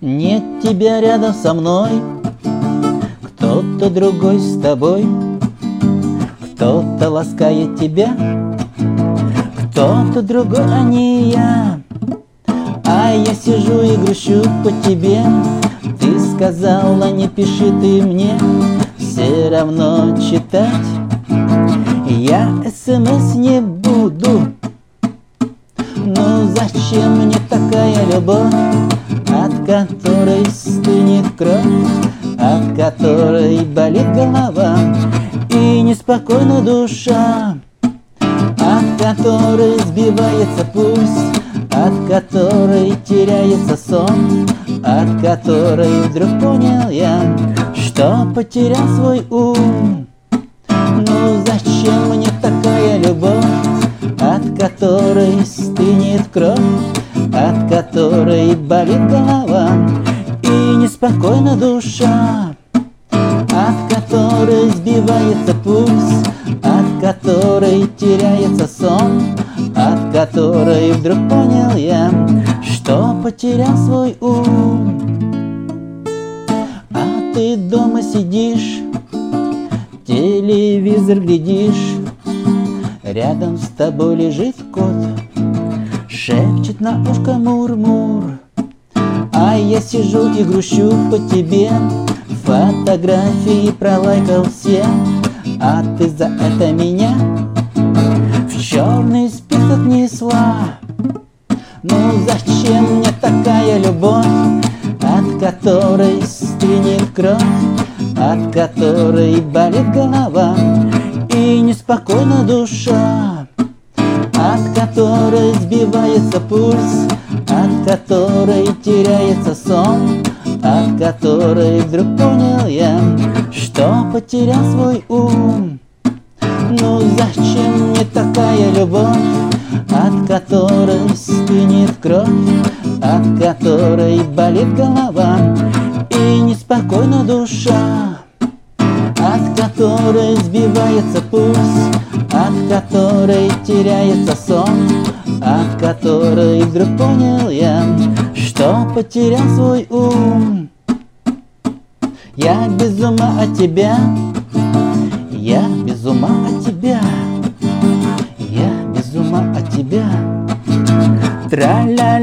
Нет тебя рядом со мной. Кто-то другой с тобой. Кто-то ласкает тебя. Кто-то другой, а не я. А я сижу и грущу по тебе. Ты сказала, не пиши ты мне. Все равно читать. Я смс не буду. Ну зачем мне такая любовь которой стынет кровь, от которой болит голова и неспокойна душа, от которой сбивается пульс, от которой теряется сон, от которой вдруг понял я, что потерял свой ум. Ну зачем мне такая любовь, от которой стынет кровь? Болит голова и неспокойна душа, от которой сбивается пульс, от которой теряется сон, от которой вдруг понял я, что потерял свой ум. А ты дома сидишь, телевизор глядишь, рядом с тобой лежит кот, Шепчет на ушко мур-мур А я сижу и грущу по тебе. Фотографии пролайкал все. А ты за это меня В черный список несла. Ну зачем мне такая любовь От которой стынет кровь От которой болит голова? И неспокойна душа от которой сбивается пульс, которой теряется сон, от которой вдруг понял я, что потерял свой ум. Ну зачем мне такая любовь, от которой стынет кровь, от которой болит голова и неспокойна душа, от которой сбивается пульс, от которой теряется сон, от которой вдруг понял я, что потерял свой ум. Я без ума от тебя, я без ума от тебя, я без ума от тебя. Тра-ля-ля.